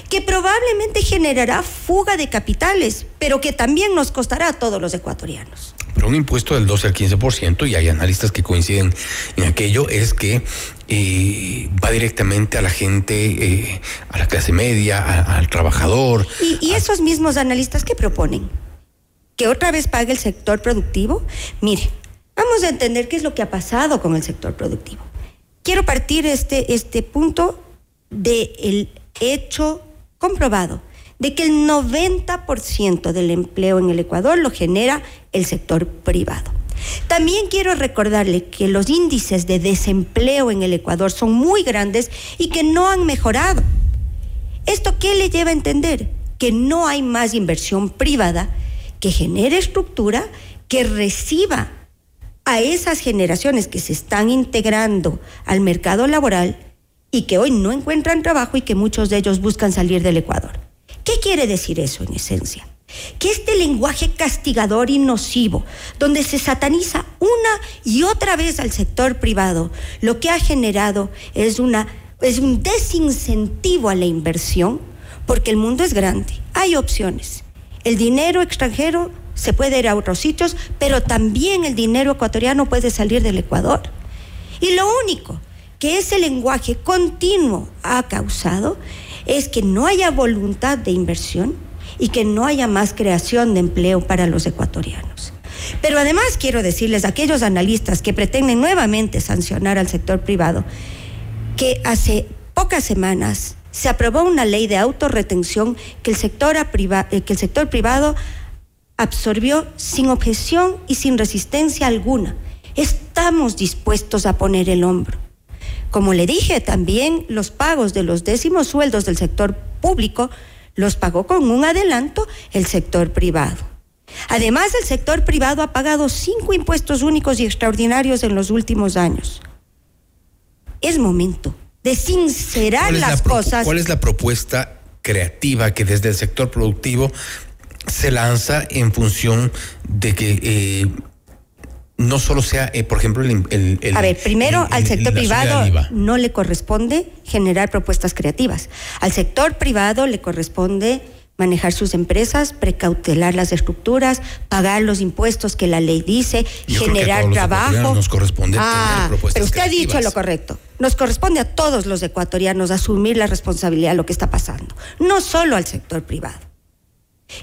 Que probablemente generará fuga de capitales, pero que también nos costará a todos los ecuatorianos. Pero un impuesto del 12 al 15%, y hay analistas que coinciden en aquello, es que eh, va directamente a la gente, eh, a la clase media, a- al trabajador. ¿Y, y esos mismos analistas qué proponen? ¿Que otra vez pague el sector productivo? Mire, vamos a entender qué es lo que ha pasado con el sector productivo. Quiero partir este, este punto del hecho comprobado de que el 90% del empleo en el Ecuador lo genera el sector privado. También quiero recordarle que los índices de desempleo en el Ecuador son muy grandes y que no han mejorado. ¿Esto qué le lleva a entender? Que no hay más inversión privada que genere estructura, que reciba a esas generaciones que se están integrando al mercado laboral y que hoy no encuentran trabajo y que muchos de ellos buscan salir del Ecuador. ¿Qué quiere decir eso en esencia? Que este lenguaje castigador y nocivo, donde se sataniza una y otra vez al sector privado, lo que ha generado es, una, es un desincentivo a la inversión, porque el mundo es grande, hay opciones. El dinero extranjero se puede ir a otros sitios, pero también el dinero ecuatoriano puede salir del Ecuador. Y lo único que ese lenguaje continuo ha causado es que no haya voluntad de inversión y que no haya más creación de empleo para los ecuatorianos. Pero además quiero decirles a aquellos analistas que pretenden nuevamente sancionar al sector privado que hace pocas semanas se aprobó una ley de autorretención que el sector, eh, que el sector privado absorbió sin objeción y sin resistencia alguna. Estamos dispuestos a poner el hombro. Como le dije, también los pagos de los décimos sueldos del sector público los pagó con un adelanto el sector privado. Además, el sector privado ha pagado cinco impuestos únicos y extraordinarios en los últimos años. Es momento de sincerar ¿Cuál es, las la cosas. ¿Cuál es la propuesta creativa que desde el sector productivo se lanza en función de que eh, no solo sea, eh, por ejemplo, el, el- el- A ver, primero el- al sector privado no le corresponde generar propuestas creativas. Al sector privado le corresponde manejar sus empresas, precautelar las estructuras, pagar los impuestos que la ley dice, Yo creo que a generar todos trabajo. nos corresponde Ah, tener propuestas pero usted ha dicho lo correcto. Nos corresponde a todos los ecuatorianos asumir la responsabilidad de lo que está pasando, no solo al sector privado.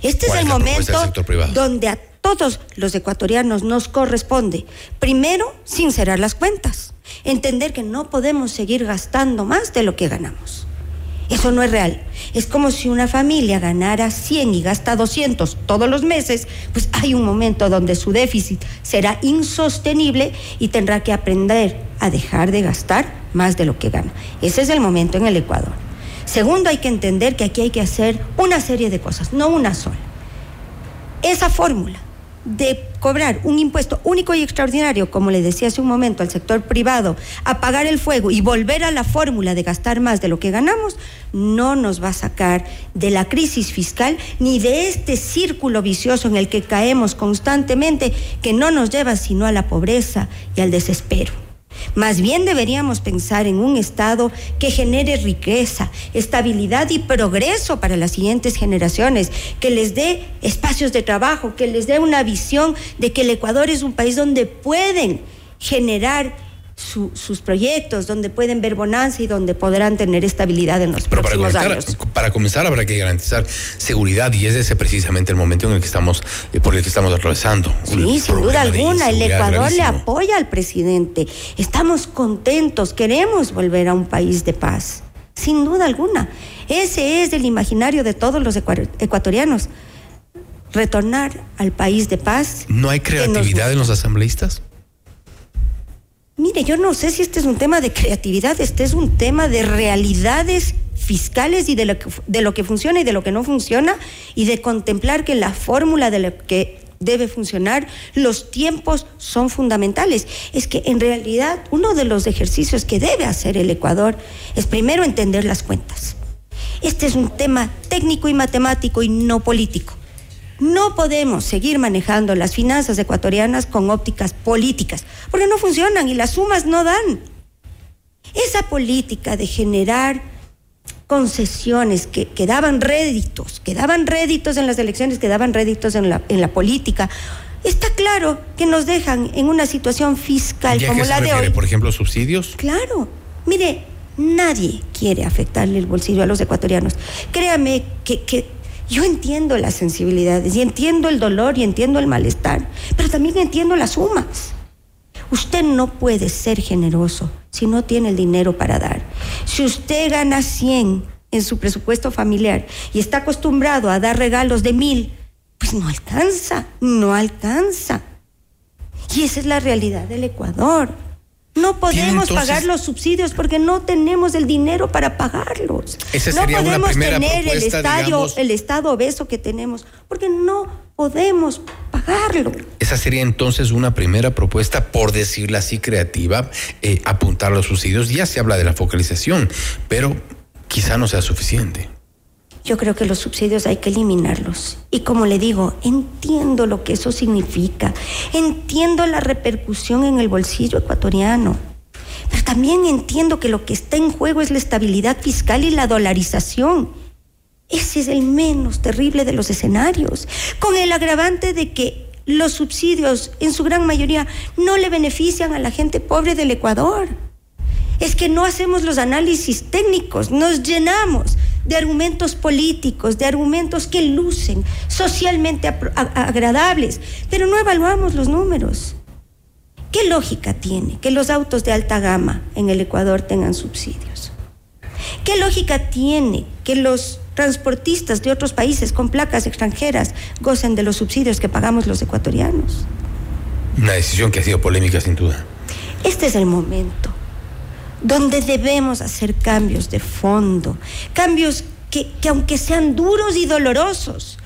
Este es ¿Cuál el momento donde a todos los ecuatorianos nos corresponde, primero, sincerar las cuentas, entender que no podemos seguir gastando más de lo que ganamos. Eso no es real. Es como si una familia ganara 100 y gasta 200 todos los meses, pues hay un momento donde su déficit será insostenible y tendrá que aprender a dejar de gastar más de lo que gana. Ese es el momento en el Ecuador. Segundo, hay que entender que aquí hay que hacer una serie de cosas, no una sola. Esa fórmula de cobrar un impuesto único y extraordinario, como le decía hace un momento, al sector privado, apagar el fuego y volver a la fórmula de gastar más de lo que ganamos, no nos va a sacar de la crisis fiscal ni de este círculo vicioso en el que caemos constantemente, que no nos lleva sino a la pobreza y al desespero. Más bien deberíamos pensar en un Estado que genere riqueza, estabilidad y progreso para las siguientes generaciones, que les dé espacios de trabajo, que les dé una visión de que el Ecuador es un país donde pueden generar su- sus proyectos, donde pueden ver bonanza y donde podrán tener estabilidad en los Pero para próximos comenzar, años. para comenzar habrá que garantizar seguridad y es ese precisamente el momento en el que estamos, eh, por el que estamos atravesando. Sí, sin duda alguna, el Ecuador le apoya al presidente. Estamos contentos, queremos volver a un país de paz. Sin duda alguna. Ese es el imaginario de todos los ecua- ecuatorianos. Retornar al país de paz. ¿No hay creatividad en los asambleístas? Mire, yo no sé si este es un tema de creatividad, este es un tema de realidades fiscales y de lo que, funciona y de lo que no funciona y de contemplar que la fórmula de lo que debe funcionar, los tiempos son fundamentales. Es que en realidad uno de los ejercicios que debe hacer el Ecuador es primero entender las cuentas. Este es un tema técnico y matemático y no político. No podemos seguir manejando las finanzas ecuatorianas con ópticas políticas, porque no funcionan y las sumas no dan. Esa política de generar concesiones que, que daban réditos, que daban réditos en las elecciones, que daban réditos en la, en la política, está claro que nos dejan en una situación fiscal ¿Y a como la de hoy. Por ejemplo, subsidios. Claro, mire, nadie quiere afectarle el bolsillo a los ecuatorianos. Créame que, que yo entiendo las sensibilidades y entiendo el dolor y entiendo el malestar, pero también entiendo las sumas. Usted no puede ser generoso si no tiene el dinero para dar. Si usted gana 100 en su presupuesto familiar y está acostumbrado a dar regalos de mil, pues no alcanza, no alcanza. Y esa es la realidad del Ecuador. No podemos entonces- pagar los subsidios porque no tenemos el dinero para pagarlos. Esa no sería podemos tener el, estadio, digamos. el estado obeso que tenemos porque no podemos pagarlo. Esa sería entonces una primera propuesta, por decirla así, creativa, eh, apuntar los subsidios. Ya se habla de la focalización, pero quizá no sea suficiente. Yo creo que los subsidios hay que eliminarlos. Y como le digo, entiendo lo que eso significa. Entiendo la repercusión en el bolsillo ecuatoriano. Pero también entiendo que lo que está en juego es la estabilidad fiscal y la dolarización. Ese es el menos terrible de los escenarios. Con el agravante de que los subsidios, en su gran mayoría, no le benefician a la gente pobre del Ecuador es que no hacemos los análisis técnicos, nos llenamos de argumentos políticos, de argumentos que lucen socialmente agradables, pero no evaluamos los números. ¿Qué lógica tiene que los autos de alta gama en el Ecuador tengan subsidios? ¿Qué lógica tiene que los transportistas de otros países con placas extranjeras gocen de los subsidios que pagamos los ecuatorianos? Una decisión que ha sido polémica sin duda. Este es el momento donde debemos hacer cambios de fondo, cambios que, que aunque sean duros y dolorosos,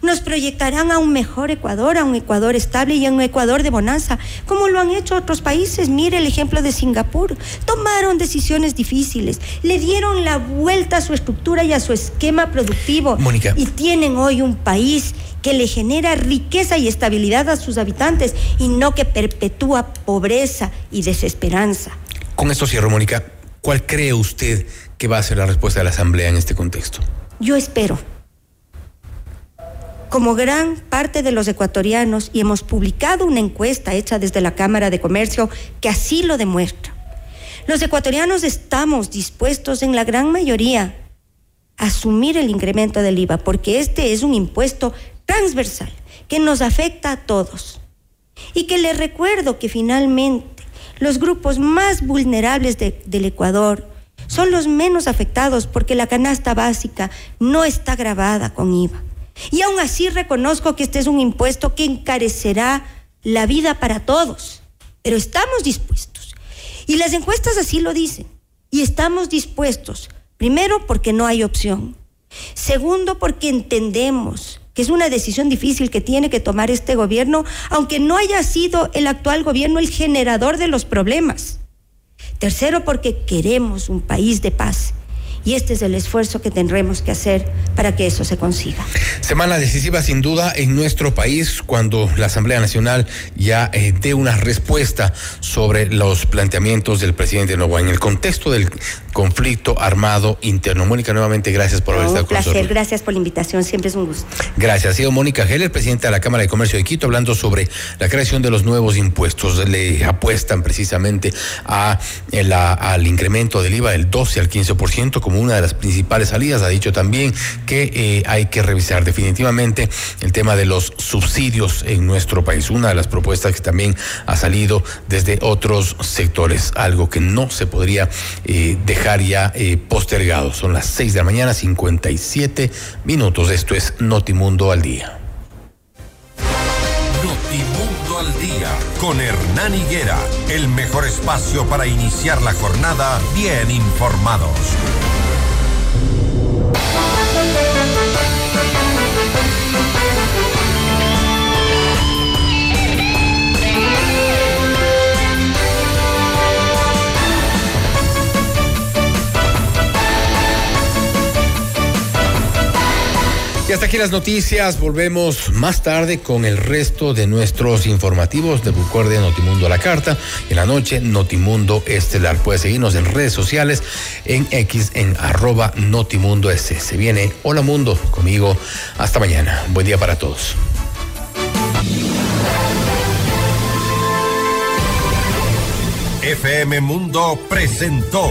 nos proyectarán a un mejor Ecuador, a un Ecuador estable y a un Ecuador de bonanza, como lo han hecho otros países. Mire el ejemplo de Singapur. Tomaron decisiones difíciles, le dieron la vuelta a su estructura y a su esquema productivo. Mónica. Y tienen hoy un país que le genera riqueza y estabilidad a sus habitantes y no que perpetúa pobreza y desesperanza. Con esto cierro, Mónica. ¿Cuál cree usted que va a ser la respuesta de la Asamblea en este contexto? Yo espero, como gran parte de los ecuatorianos, y hemos publicado una encuesta hecha desde la Cámara de Comercio que así lo demuestra, los ecuatorianos estamos dispuestos en la gran mayoría a asumir el incremento del IVA, porque este es un impuesto transversal que nos afecta a todos. Y que les recuerdo que finalmente los grupos más vulnerables de- del Ecuador son los menos afectados porque la canasta básica no está grabada con IVA. Y aún así reconozco que este es un impuesto que encarecerá la vida para todos. Pero estamos dispuestos. Y las encuestas así lo dicen. Y estamos dispuestos, primero porque no hay opción. Segundo, porque entendemos que es una decisión difícil que tiene que tomar este gobierno, aunque no haya sido el actual gobierno el generador de los problemas. Tercero, porque queremos un país de paz. Y este es el esfuerzo que tendremos que hacer para que eso se consiga. Semana decisiva sin duda en nuestro país cuando la Asamblea Nacional ya eh, dé una respuesta sobre los planteamientos del presidente Novoa en el contexto del conflicto armado interno. Mónica, nuevamente gracias por haber un estado con placer, nosotros. gracias por la invitación, siempre es un gusto. Gracias. Ha sido Mónica Heller, presidenta de la Cámara de Comercio de Quito, hablando sobre la creación de los nuevos impuestos. Le apuestan precisamente a el- a- al incremento del IVA del 12 al 15% como una de las principales salidas. Ha dicho también que eh, hay que revisar definitivamente el tema de los subsidios en nuestro país. Una de las propuestas que también ha salido desde otros sectores, algo que no se podría eh, dejar ya eh, postergado. Son las 6 de la mañana, 57 minutos. Esto es Notimundo al día. Notimundo al día con Hernán Higuera, el mejor espacio para iniciar la jornada bien informados. Thank you. Ya hasta aquí las noticias. Volvemos más tarde con el resto de nuestros informativos. de Recuerde Notimundo a la carta. En la noche, Notimundo Estelar. Puede seguirnos en redes sociales, en X, en arroba Notimundo S. Se viene Hola Mundo conmigo. Hasta mañana. Buen día para todos. FM Mundo presentó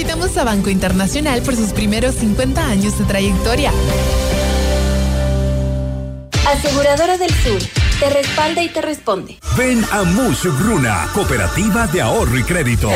Felicitamos a Banco Internacional por sus primeros 50 años de trayectoria. Aseguradora del Sur, te respalda y te responde. Ven a Mush Bruna, Cooperativa de Ahorro y Crédito.